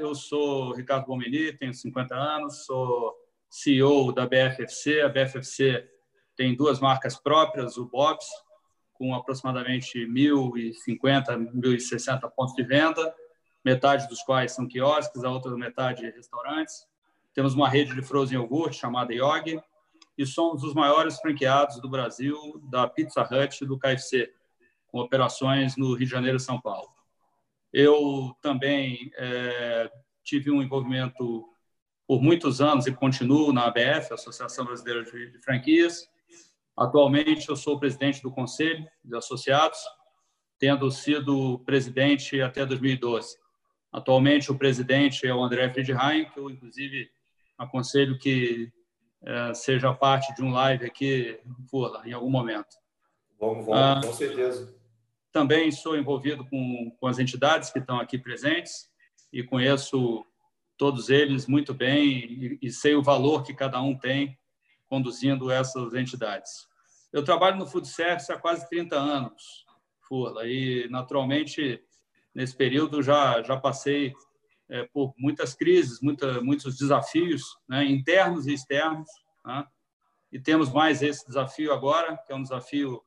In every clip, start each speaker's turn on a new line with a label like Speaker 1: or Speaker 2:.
Speaker 1: eu sou Ricardo Bomini, tenho 50 anos, sou CEO da BFFC. A BFFC tem duas marcas próprias, o Bob's, com aproximadamente 1.050, 1.060 pontos de venda, metade dos quais são quiosques, a outra metade restaurantes. Temos uma rede de frozen yogurt chamada Yogi e somos os maiores franqueados do Brasil da Pizza Hut e do KFC, com operações no Rio de Janeiro e São Paulo. Eu também é, tive um envolvimento por muitos anos e continuo na ABF, Associação Brasileira de Franquias. Atualmente, eu sou presidente do Conselho de Associados, tendo sido presidente até 2012. Atualmente, o presidente é o André Friedheim, que eu, inclusive, aconselho que é, seja parte de um live aqui, Furla, em algum momento.
Speaker 2: Vamos, vamos, ah, com certeza.
Speaker 1: Também sou envolvido com, com as entidades que estão aqui presentes e conheço todos eles muito bem e, e sei o valor que cada um tem conduzindo essas entidades. Eu trabalho no Food Service há quase 30 anos, Furla, e naturalmente nesse período já já passei é, por muitas crises, muita, muitos desafios né, internos e externos, né? e temos mais esse desafio agora, que é um desafio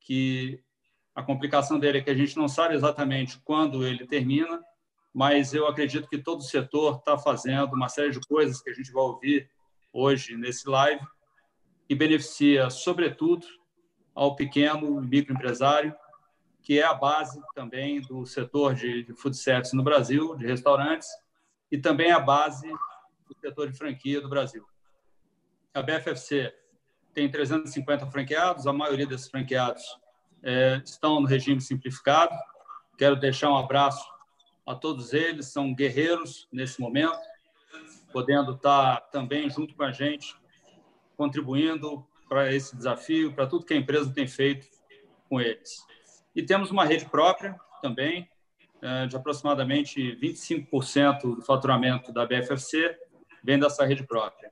Speaker 1: que a complicação dele é que a gente não sabe exatamente quando ele termina, mas eu acredito que todo o setor está fazendo uma série de coisas que a gente vai ouvir hoje nesse live, que beneficia, sobretudo, ao pequeno e microempresário, que é a base também do setor de, food service no Brasil, de restaurantes, e também a base do setor de franquia do Brasil. A BFFC tem 350 franqueados, a maioria desses franqueados é, estão no regime simplificado. Quero deixar um abraço a todos eles, são guerreiros nesse momento, podendo estar também junto com a gente, contribuindo para esse desafio, para tudo que a empresa tem feito com eles. E temos uma rede própria também, é, de aproximadamente 25% do faturamento da BFFC vem dessa rede própria.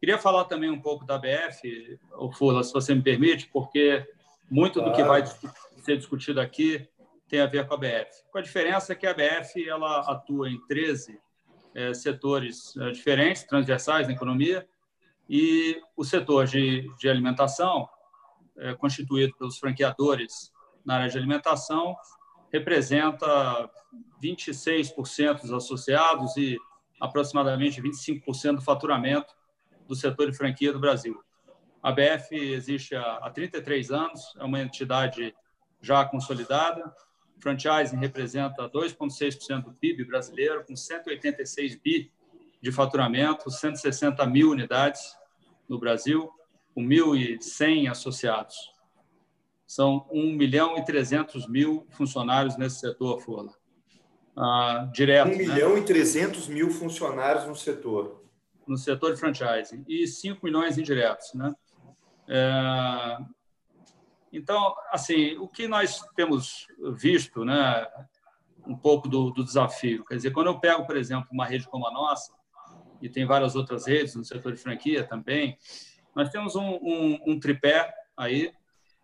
Speaker 1: Queria falar também um pouco da BF, Fula, se você me permite, porque muito do que vai ser discutido aqui tem a ver com a BF. Com a diferença é que a BF ela atua em 13 é, setores é, diferentes, transversais na economia, e o setor de, de alimentação, é, constituído pelos franqueadores na área de alimentação, representa 26% dos associados e aproximadamente 25% do faturamento do setor de franquia do Brasil. A BF existe há 33 anos, é uma entidade já consolidada. Franchising representa 2,6% do PIB brasileiro, com 186 bi de faturamento, 160 mil unidades no Brasil, com 1.100 associados. São 1 milhão e 300 mil funcionários nesse setor, Fula.
Speaker 2: Ah, direto. 1 né? milhão e 300 mil funcionários no setor.
Speaker 1: No setor de franchising. E 5 milhões indiretos, né? É, então, assim, o que nós temos visto, né, um pouco do, do, desafio, quer dizer, quando eu pego, por exemplo, uma rede como a nossa, e tem várias outras redes no setor de franquia também, nós temos um, um, um tripé aí,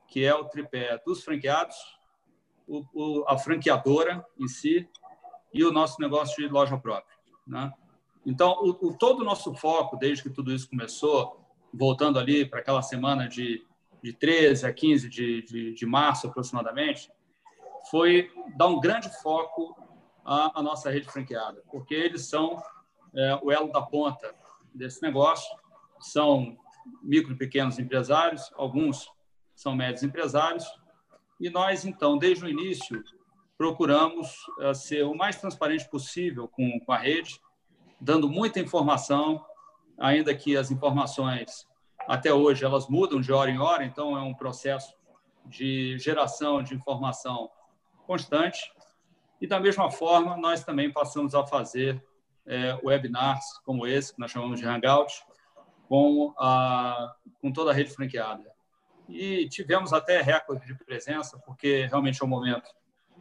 Speaker 1: que é o tripé dos franqueados, o, o, a franqueadora em si e o nosso negócio de loja própria. Né? Então, o, todo o nosso foco, desde que tudo isso começou, voltando ali para aquela semana de, de 13 a 15 de, de, de março, aproximadamente, foi dar um grande foco à, à nossa rede franqueada, porque eles são é, o elo da ponta desse negócio, são micro e pequenos empresários, alguns são médios empresários, e nós, então, desde o início, procuramos é, ser o mais transparente possível com, com a rede, dando muita informação, ainda que as informações até hoje elas mudam de hora em hora, então é um processo de geração de informação constante. E da mesma forma, nós também passamos a fazer é, webinars como esse, que nós chamamos de Hangout, com, a, com toda a rede franqueada. E tivemos até recorde de presença, porque realmente é um momento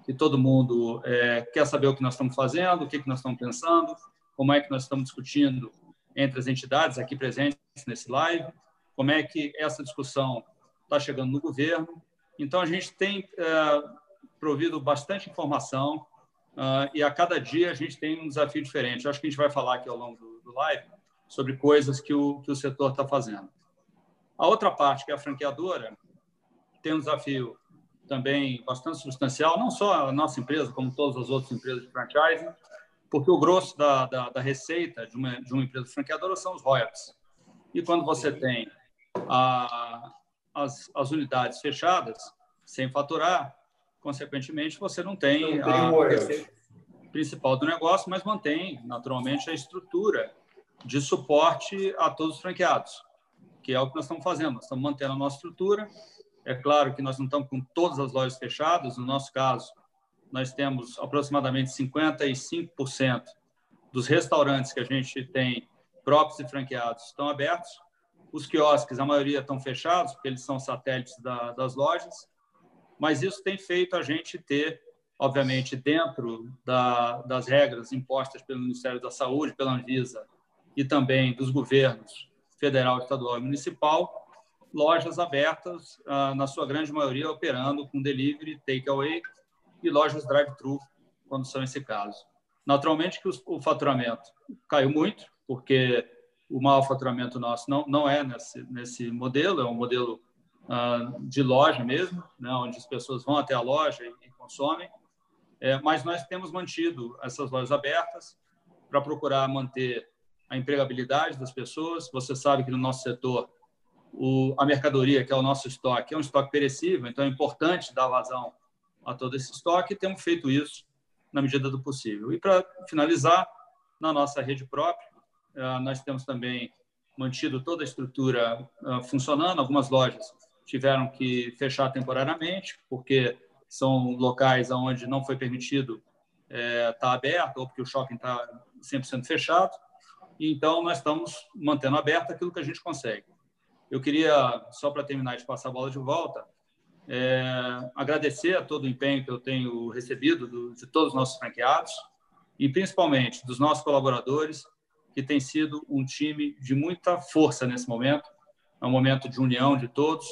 Speaker 1: que todo mundo é, quer saber o que nós estamos fazendo, o que, que nós estamos pensando, como é que nós estamos discutindo entre as entidades aqui presentes nesse live, como é que essa discussão está chegando no governo. Então, a gente tem é, provido bastante informação uh, e a cada dia a gente tem um desafio diferente. Acho que a gente vai falar aqui ao longo do, do live sobre coisas que o, que o setor está fazendo. A outra parte, que é a franqueadora, tem um desafio também bastante substancial, não só a nossa empresa, como todas as outras empresas de franchising, porque o grosso da, da, da receita de uma, de uma empresa franqueadora são os royalties. E quando você tem a, as, as unidades fechadas, sem faturar, consequentemente, você não tem, não tem a receita principal do negócio, mas mantém, naturalmente, a estrutura de suporte a todos os franqueados, que é o que nós estamos fazendo. Nós estamos mantendo a nossa estrutura. É claro que nós não estamos com todas as lojas fechadas. No nosso caso, nós temos aproximadamente 55% dos restaurantes que a gente tem próprios e franqueados estão abertos. Os quiosques, a maioria estão fechados, porque eles são satélites da, das lojas. Mas isso tem feito a gente ter, obviamente, dentro da, das regras impostas pelo Ministério da Saúde, pela Anvisa e também dos governos federal, estadual e municipal, lojas abertas, ah, na sua grande maioria operando com delivery, takeaway e lojas drive-thru, quando são esse caso. Naturalmente que o faturamento caiu muito, porque o maior faturamento nosso não, não é nesse, nesse modelo, é um modelo uh, de loja mesmo, né, onde as pessoas vão até a loja e, e consomem. É, mas nós temos mantido essas lojas abertas para procurar manter a empregabilidade das pessoas. Você sabe que no nosso setor o, a mercadoria, que é o nosso estoque, é um estoque perecível, então é importante dar vazão a todo esse estoque e temos feito isso na medida do possível. E para finalizar, na nossa rede própria, eh, nós temos também mantido toda a estrutura eh, funcionando. Algumas lojas tiveram que fechar temporariamente, porque são locais onde não foi permitido estar é, tá aberto, ou porque o shopping está 100% fechado. Então, nós estamos mantendo aberto aquilo que a gente consegue. Eu queria, só para terminar de passar a bola de volta, é, agradecer a todo o empenho que eu tenho recebido do, de todos os nossos franqueados e principalmente dos nossos colaboradores, que tem sido um time de muita força nesse momento. É um momento de união de todos.